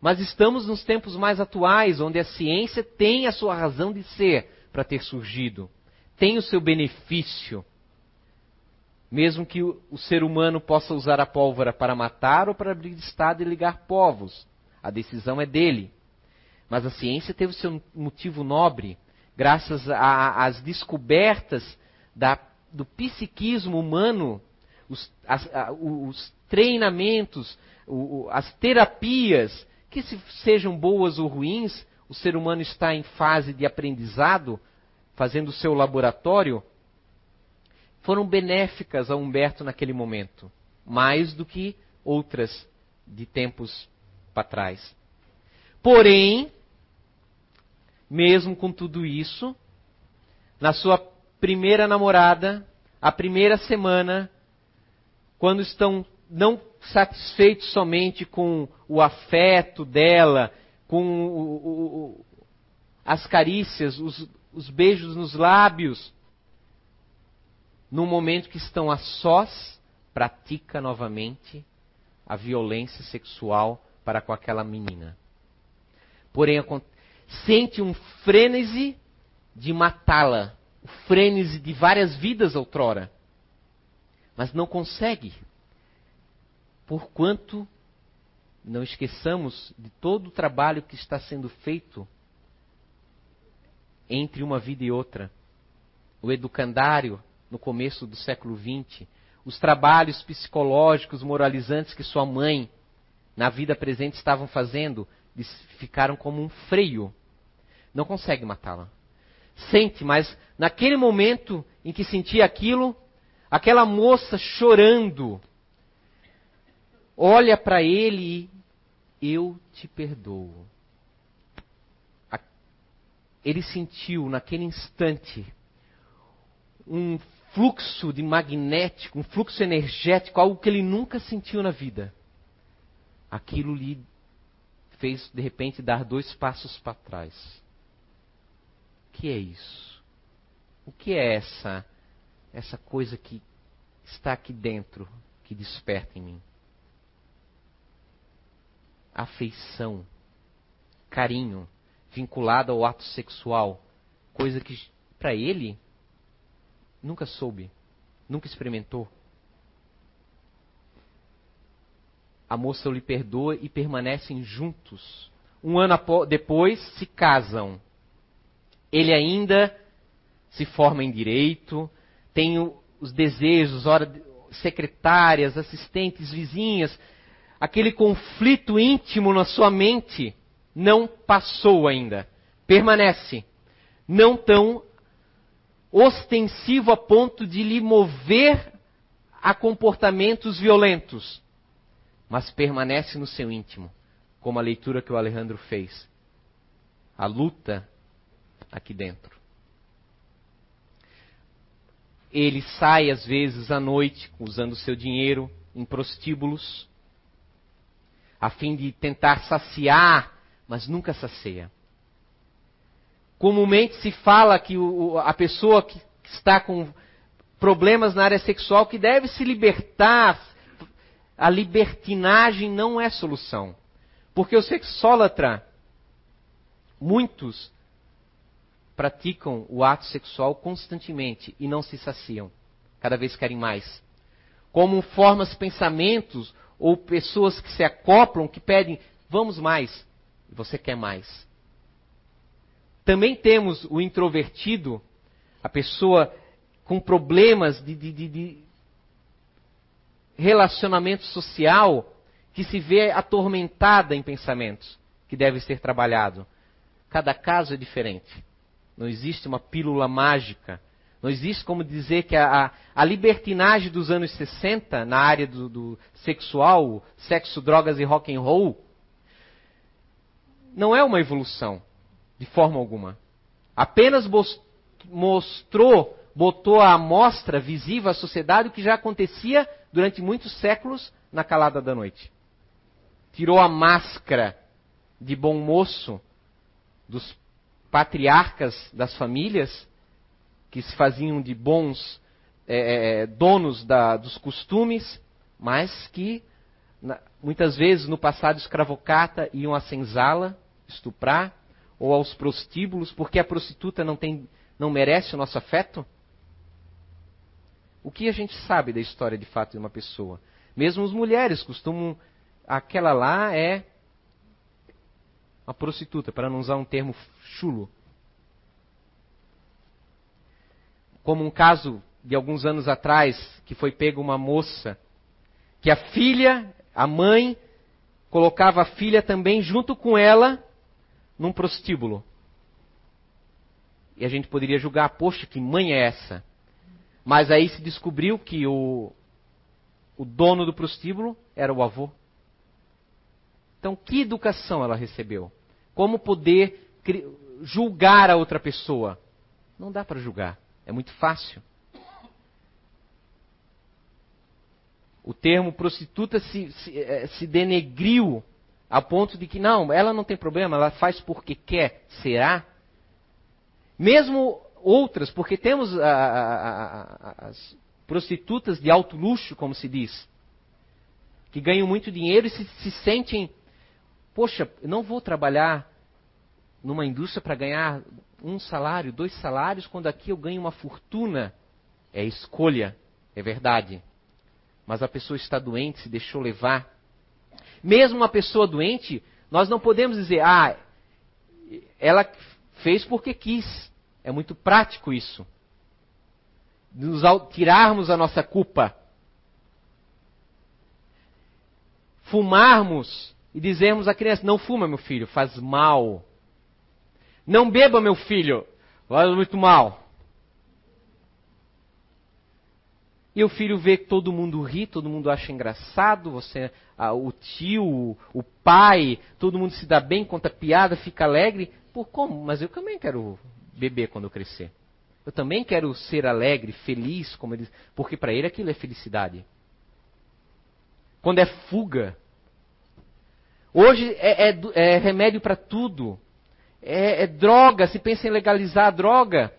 Mas estamos nos tempos mais atuais, onde a ciência tem a sua razão de ser para ter surgido, tem o seu benefício. Mesmo que o, ser humano possa usar a pólvora para matar ou para abrir estado e ligar povos, a decisão é dele. Mas a ciência teve seu motivo nobre, graças às descobertas da, do psiquismo humano os, as, a, os treinamentos, o, as terapias, que se sejam boas ou ruins, o ser humano está em fase de aprendizado, fazendo o seu laboratório, foram benéficas a Humberto naquele momento, mais do que outras de tempos para trás. Porém, mesmo com tudo isso, na sua primeira namorada, a primeira semana, quando estão não satisfeitos somente com o afeto dela, com o, o, as carícias, os, os beijos nos lábios, no momento que estão a sós, pratica novamente a violência sexual para com aquela menina. Porém, sente um frênese de matá-la, o frênese de várias vidas outrora, mas não consegue Porquanto não esqueçamos de todo o trabalho que está sendo feito entre uma vida e outra. O educandário, no começo do século XX, os trabalhos psicológicos, moralizantes que sua mãe, na vida presente, estavam fazendo, ficaram como um freio. Não consegue matá-la. Sente, mas naquele momento em que sentia aquilo, aquela moça chorando, olha para ele e eu te perdoo. Ele sentiu naquele instante um fluxo de magnético, um fluxo energético, algo que ele nunca sentiu na vida. Aquilo lhe fez de repente dar dois passos para trás. O que é isso? O que é essa essa coisa que está aqui dentro que desperta em mim? afeição, carinho, vinculado ao ato sexual, coisa que para ele nunca soube, nunca experimentou. A moça lhe perdoa e permanecem juntos. Um ano depois se casam. Ele ainda se forma em direito, tem os desejos, hora, secretárias, assistentes, vizinhas, aquele conflito íntimo na sua mente não passou ainda. Permanece. Não tão ostensivo a ponto de lhe mover a comportamentos violentos, mas permanece no seu íntimo, como a leitura que o Alejandro fez. A luta aqui dentro. Ele sai às vezes à noite usando seu dinheiro em prostíbulos a fim de tentar saciar, mas nunca sacia. Comumente se fala que o, a pessoa que está com problemas na área sexual que deve se libertar. A libertinagem não é solução. Porque o sexólatra, muitos praticam o ato sexual constantemente e não se saciam. Cada vez querem mais. Como formas, pensamentos ou pessoas que se acoplam, que pedem, vamos mais, e você quer mais. Também temos o introvertido, a pessoa com problemas de, de, de, de relacionamento social, que se vê atormentada em pensamentos, que deve ser trabalhado. Cada caso é diferente. Não existe uma pílula mágica não existe como dizer que a, a, libertinagem dos anos 60 na área do, do sexual, sexo, drogas e rock and roll, não é uma evolução, de forma alguma. Apenas mostrou, botou à amostra visível à sociedade o que já acontecia durante muitos séculos na calada da noite. Tirou a máscara de bom moço dos patriarcas das famílias que se faziam de bons é, é, é, donos da, dos costumes, mas que na, muitas vezes no passado escravocata iam à senzala estuprar ou aos prostíbulos, porque a prostituta não, tem, não merece o nosso afeto? O que a gente sabe da história de fato de uma pessoa? Mesmo as mulheres costumam. Aquela lá é uma prostituta, para não usar um termo chulo. como um caso de alguns anos atrás, que foi pego uma moça, que a filha, a mãe, colocava a filha também junto com ela num prostíbulo. E a gente poderia julgar, poxa, que mãe é essa? Mas aí se descobriu que o, o dono do prostíbulo era o avô. Então, que educação ela recebeu? Como poder julgar a outra pessoa? Não dá para julgar, é muito fácil. O termo prostituta se, se, eh, se denegriu a ponto de que, não, ela não tem problema, ela faz porque quer. Será? Mesmo outras, porque temos a, a, a, as prostitutas de alto luxo, como se diz, que ganham muito dinheiro e se, se sentem, poxa, não vou trabalhar numa indústria para ganhar um salário, dois salários, quando aqui eu ganho uma fortuna. É escolha, é verdade. Mas a pessoa está doente, se deixou levar. Mesmo uma pessoa doente, nós não podemos dizer, ah, ela fez porque quis. É muito prático isso. Nos tirarmos a nossa culpa. Fumarmos e dizermos à criança: não fuma, meu filho, faz mal. Não beba, meu filho, faz muito mal. E o filho vê que todo mundo ri, todo mundo acha engraçado, você, ah, o tio, o pai, todo mundo se dá bem, conta piada, fica alegre. Por como? Mas eu também quero beber quando crescer. Eu também quero ser alegre, feliz, como ele, porque para ele aquilo é felicidade. Quando é fuga. Hoje é, é, é remédio para tudo. É, é droga, se pensa em legalizar a droga.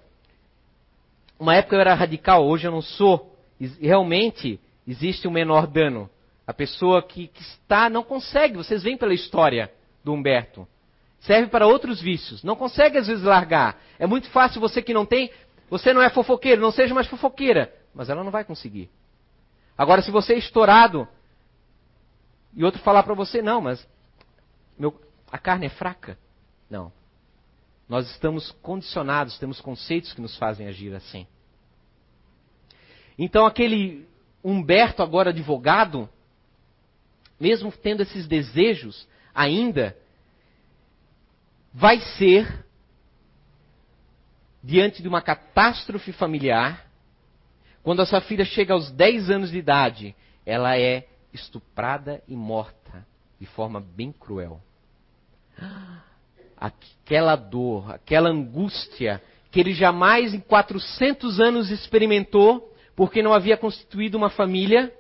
Uma época eu era radical, hoje eu não sou realmente existe um menor dano. A pessoa que, que está não consegue, vocês veem pela história do Humberto. Serve para outros vícios. Não consegue às vezes largar. É muito fácil você que não tem, você não é fofoqueiro, não seja mais fofoqueira, mas ela não vai conseguir. Agora se você é estourado e outro falar para você, não, mas meu, a carne é fraca. Não. Nós estamos condicionados, temos conceitos que nos fazem agir assim. Então aquele Humberto, agora advogado, mesmo tendo esses desejos, ainda vai ser, diante de uma catástrofe familiar, quando a sua filha chega aos 10 anos de idade, ela é estuprada e morta de forma bem cruel. Aquela dor, aquela angústia que ele jamais em 400 anos experimentou, porque não havia constituído uma família,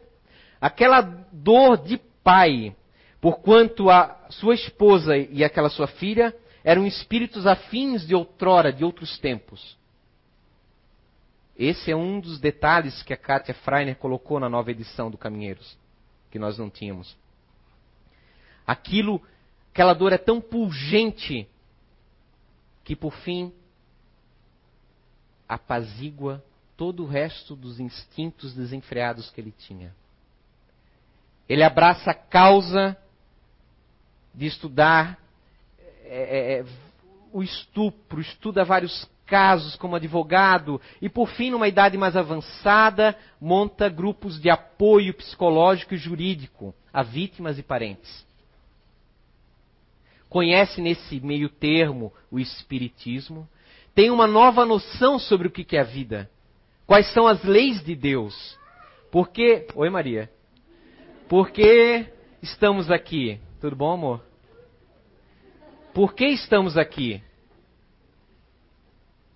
aquela dor de pai, porquanto a sua esposa e aquela sua filha eram espíritos afins de outrora, de outros tempos. Esse é um dos detalhes que a Katia Freiner colocou na nova edição do Caminheiros, que nós não tínhamos. Aquilo, aquela dor é tão pungente que por fim apazigua todo o resto dos instintos desenfreados que ele tinha. Ele abraça a causa de estudar é, é, é, o estupro, estuda vários casos como advogado e, por fim, numa idade mais avançada, monta grupos de apoio psicológico e jurídico a vítimas e parentes. Conhece nesse meio termo o Espiritismo, tem uma nova noção sobre o que é a vida Quais são as leis de Deus? Porque. Oi, Maria. Por que estamos aqui? Tudo bom, amor? Por que estamos aqui?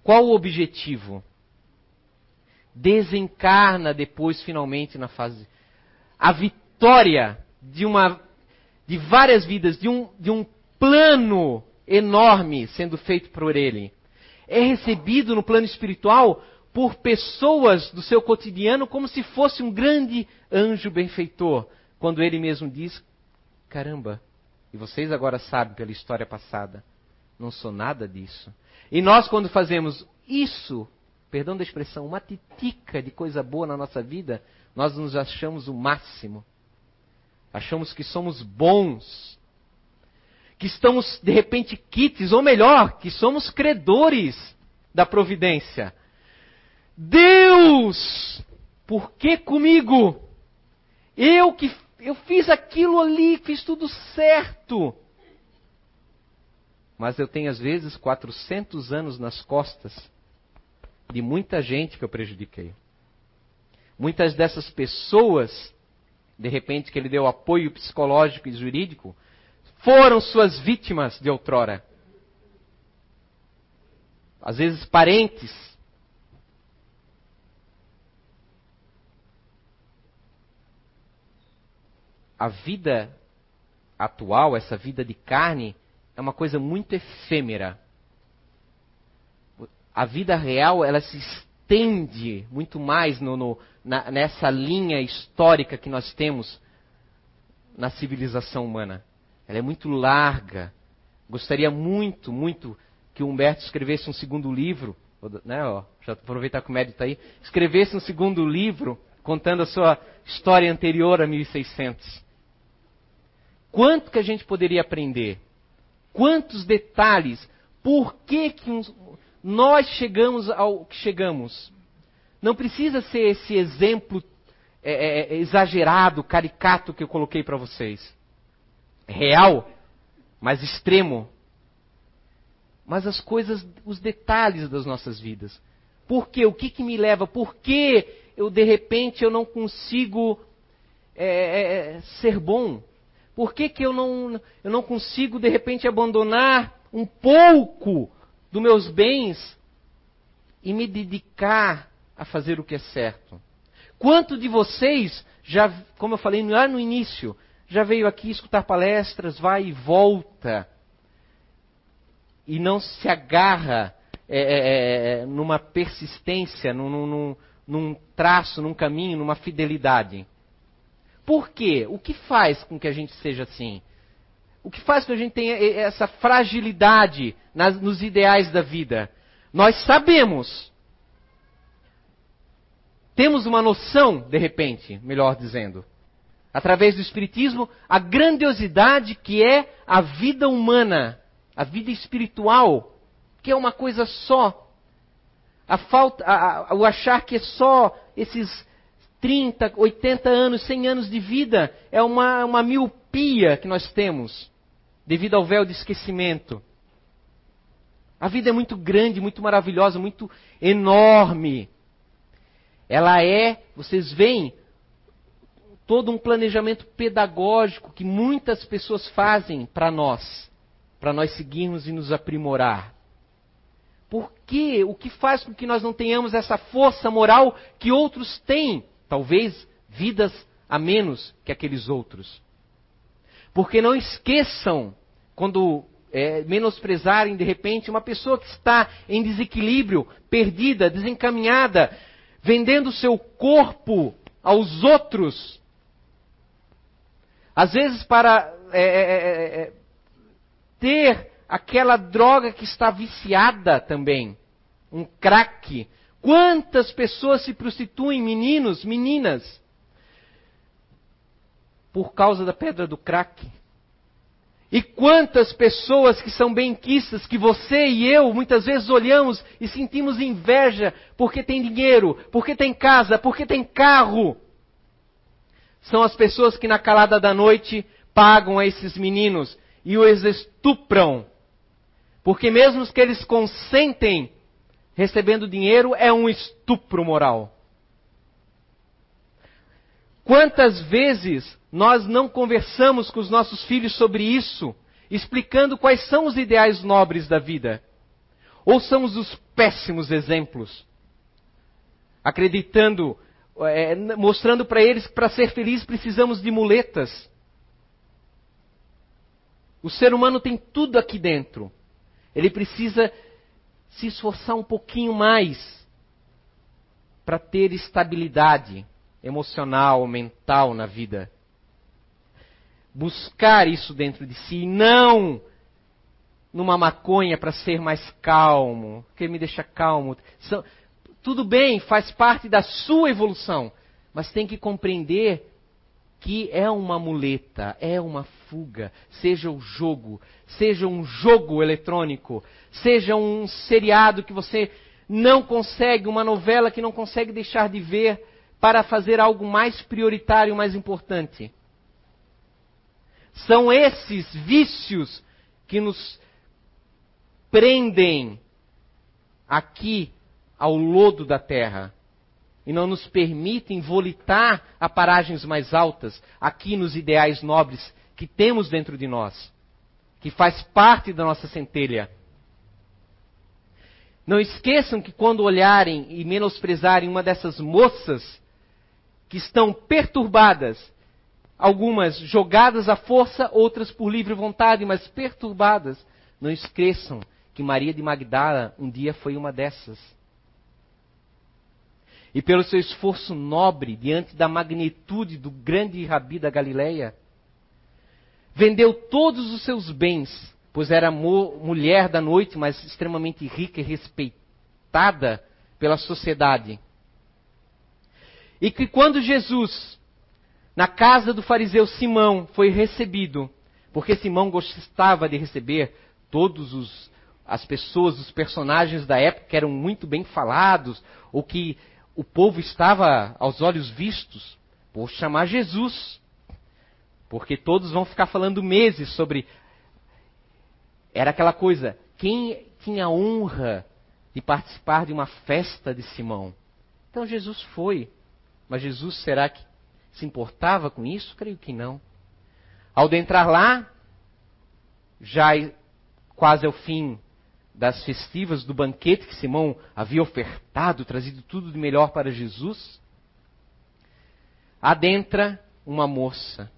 Qual o objetivo? Desencarna depois, finalmente, na fase. A vitória de uma. de várias vidas, de um, de um plano enorme sendo feito por ele. É recebido no plano espiritual por pessoas do seu cotidiano como se fosse um grande anjo benfeitor, quando ele mesmo diz: caramba, e vocês agora sabem pela história passada, não sou nada disso. E nós, quando fazemos isso, perdão da expressão, uma titica de coisa boa na nossa vida, nós nos achamos o máximo. Achamos que somos bons. Que estamos, de repente, quites, ou melhor, que somos credores da providência. Deus, por que comigo? Eu que eu fiz aquilo ali, fiz tudo certo. Mas eu tenho às vezes 400 anos nas costas de muita gente que eu prejudiquei. Muitas dessas pessoas, de repente que ele deu apoio psicológico e jurídico, foram suas vítimas de outrora. Às vezes parentes. A vida atual, essa vida de carne, é uma coisa muito efêmera. A vida real, ela se estende muito mais no, no, na, nessa linha histórica que nós temos na civilização humana. Ela é muito larga. Gostaria muito, muito que o Humberto escrevesse um segundo livro, né, ó, já aproveitar que o médico está aí, escrevesse um segundo livro contando a sua história anterior a 1600. Quanto que a gente poderia aprender? Quantos detalhes? Por que, que uns, nós chegamos ao que chegamos? Não precisa ser esse exemplo é, é, é exagerado, caricato que eu coloquei para vocês. É real, mas extremo. Mas as coisas, os detalhes das nossas vidas. Por quê? O que, que me leva? Por que eu, de repente, eu não consigo é, é, ser bom? Por que, que eu, não, eu não consigo, de repente, abandonar um pouco dos meus bens e me dedicar a fazer o que é certo? Quanto de vocês, já, como eu falei lá no início, já veio aqui escutar palestras, vai e volta, e não se agarra é, é, é numa persistência, num, num, num traço, num caminho, numa fidelidade? Por quê? O que faz com que a gente seja assim? O que faz com que a gente tenha essa fragilidade nas, nos ideais da vida? Nós sabemos. Temos uma noção, de repente, melhor dizendo, através do Espiritismo, a grandiosidade que é a vida humana, a vida espiritual, que é uma coisa só. A falta, a, a, o achar que é só esses 30, 80 anos, 100 anos de vida é uma, uma miopia que nós temos devido ao véu de esquecimento. A vida é muito grande, muito maravilhosa, muito enorme. Ela é, vocês veem, todo um planejamento pedagógico que muitas pessoas fazem para nós, para nós seguirmos e nos aprimorar. Por quê? O que faz com que nós não tenhamos essa força moral que outros têm? Talvez vidas a menos que aqueles outros. Porque não esqueçam, quando é, menosprezarem de repente uma pessoa que está em desequilíbrio, perdida, desencaminhada, vendendo seu corpo aos outros. Às vezes para é, é, é, é ter aquela droga que está viciada também, um crack, Quantas pessoas se prostituem, meninos, meninas, por causa da pedra do crack? E quantas pessoas que são benquistas, que você e eu muitas vezes olhamos e sentimos inveja porque tem dinheiro, porque tem casa, porque tem carro. São as pessoas que na calada da noite pagam a esses meninos e os estupram. Porque mesmo que eles consentem recebendo dinheiro é um estupro moral. Quantas vezes nós não conversamos com os nossos filhos sobre isso, explicando quais são os ideais nobres da vida? Ou somos os péssimos exemplos? Acreditando, é, mostrando para eles que para ser feliz precisamos de muletas. O ser humano tem tudo aqui dentro. Ele precisa se esforçar um pouquinho mais para ter estabilidade emocional, mental na vida. Buscar isso dentro de si, não numa maconha para ser mais calmo, que me deixa calmo. Tudo bem, faz parte da sua evolução, mas tem que compreender que é uma muleta, é uma fuga, seja o jogo, seja um jogo eletrônico, seja um seriado que você não consegue, uma novela que não consegue deixar de ver para fazer algo mais prioritário, mais importante. São esses vícios que nos prendem aqui ao lodo da terra. E não nos permitem volitar a paragens mais altas, aqui nos ideais nobres que temos dentro de nós, que faz parte da nossa centelha. Não esqueçam que quando olharem e menosprezarem uma dessas moças que estão perturbadas, algumas jogadas à força, outras por livre vontade, mas perturbadas, não esqueçam que Maria de Magdala um dia foi uma dessas. E pelo seu esforço nobre diante da magnitude do grande rabi da Galileia, vendeu todos os seus bens, pois era mulher da noite, mas extremamente rica e respeitada pela sociedade. E que quando Jesus, na casa do fariseu Simão, foi recebido, porque Simão gostava de receber todos os as pessoas, os personagens da época que eram muito bem falados, ou que o povo estava aos olhos vistos, por chamar Jesus. Porque todos vão ficar falando meses sobre. Era aquela coisa, quem tinha a honra de participar de uma festa de Simão? Então Jesus foi. Mas Jesus, será que se importava com isso? Creio que não. Ao entrar lá, já quase ao fim das festivas, do banquete que Simão havia ofertado, trazido tudo de melhor para Jesus, adentra uma moça,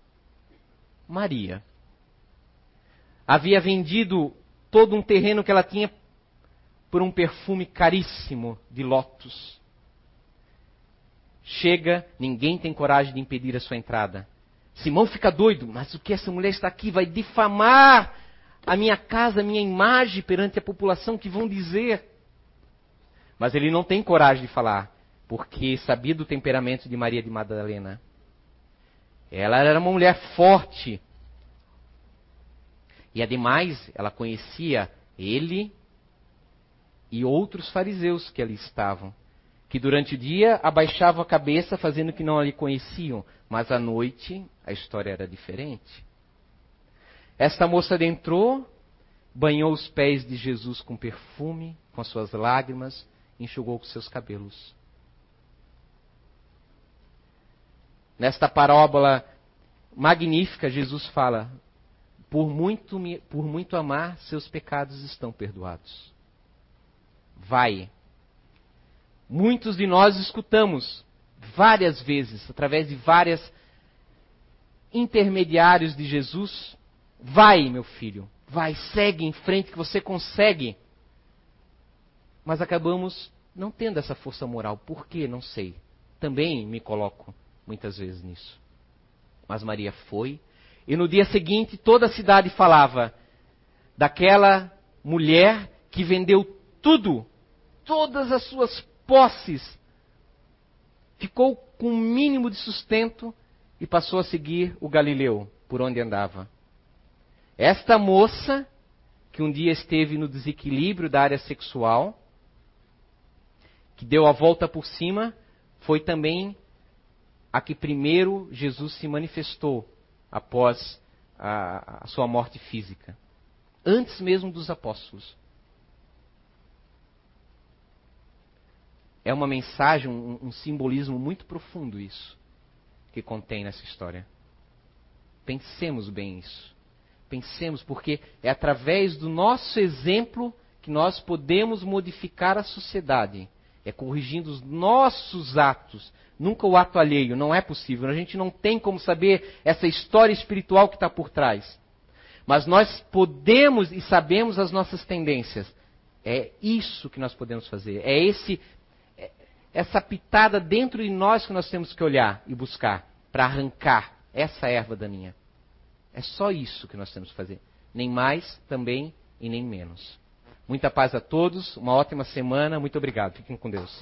Maria. Havia vendido todo um terreno que ela tinha por um perfume caríssimo de lótus chega, ninguém tem coragem de impedir a sua entrada. Simão fica doido, mas o que essa mulher está aqui vai difamar a minha casa, a minha imagem perante a população que vão dizer. Mas ele não tem coragem de falar, porque sabia do temperamento de Maria de Madalena. Ela era uma mulher forte. E ademais, ela conhecia ele e outros fariseus que ali estavam que durante o dia abaixavam a cabeça fazendo que não lhe conheciam, mas à noite a história era diferente. Esta moça adentrou, banhou os pés de Jesus com perfume, com suas lágrimas, enxugou com seus cabelos. Nesta parábola magnífica, Jesus fala: por muito, por muito amar, seus pecados estão perdoados. Vai, Muitos de nós escutamos várias vezes, através de várias intermediários de Jesus, vai, meu filho, vai, segue em frente que você consegue. Mas acabamos não tendo essa força moral. Por quê? Não sei. Também me coloco muitas vezes nisso. Mas Maria foi, e no dia seguinte toda a cidade falava daquela mulher que vendeu tudo, todas as suas posses, ficou com um mínimo de sustento e passou a seguir o Galileu, por onde andava. Esta moça, que um dia esteve no desequilíbrio da área sexual, que deu a volta por cima, foi também a que primeiro Jesus se manifestou após a, a sua morte física. Antes mesmo dos apóstolos. É uma mensagem, um, um simbolismo muito profundo isso que contém nessa história. Pensemos bem isso. Pensemos, porque é através do nosso exemplo que nós podemos modificar a sociedade. É corrigindo os nossos atos, nunca o ato alheio, não é possível. A gente não tem como saber essa história espiritual que está por trás. Mas nós podemos e sabemos as nossas tendências. É isso que nós podemos fazer. É esse essa pitada dentro de nós que nós temos que olhar e buscar para arrancar essa erva daninha. É só isso que nós temos que fazer. Nem mais, também e nem menos. Muita paz a todos, uma ótima semana, muito obrigado. Fiquem com Deus.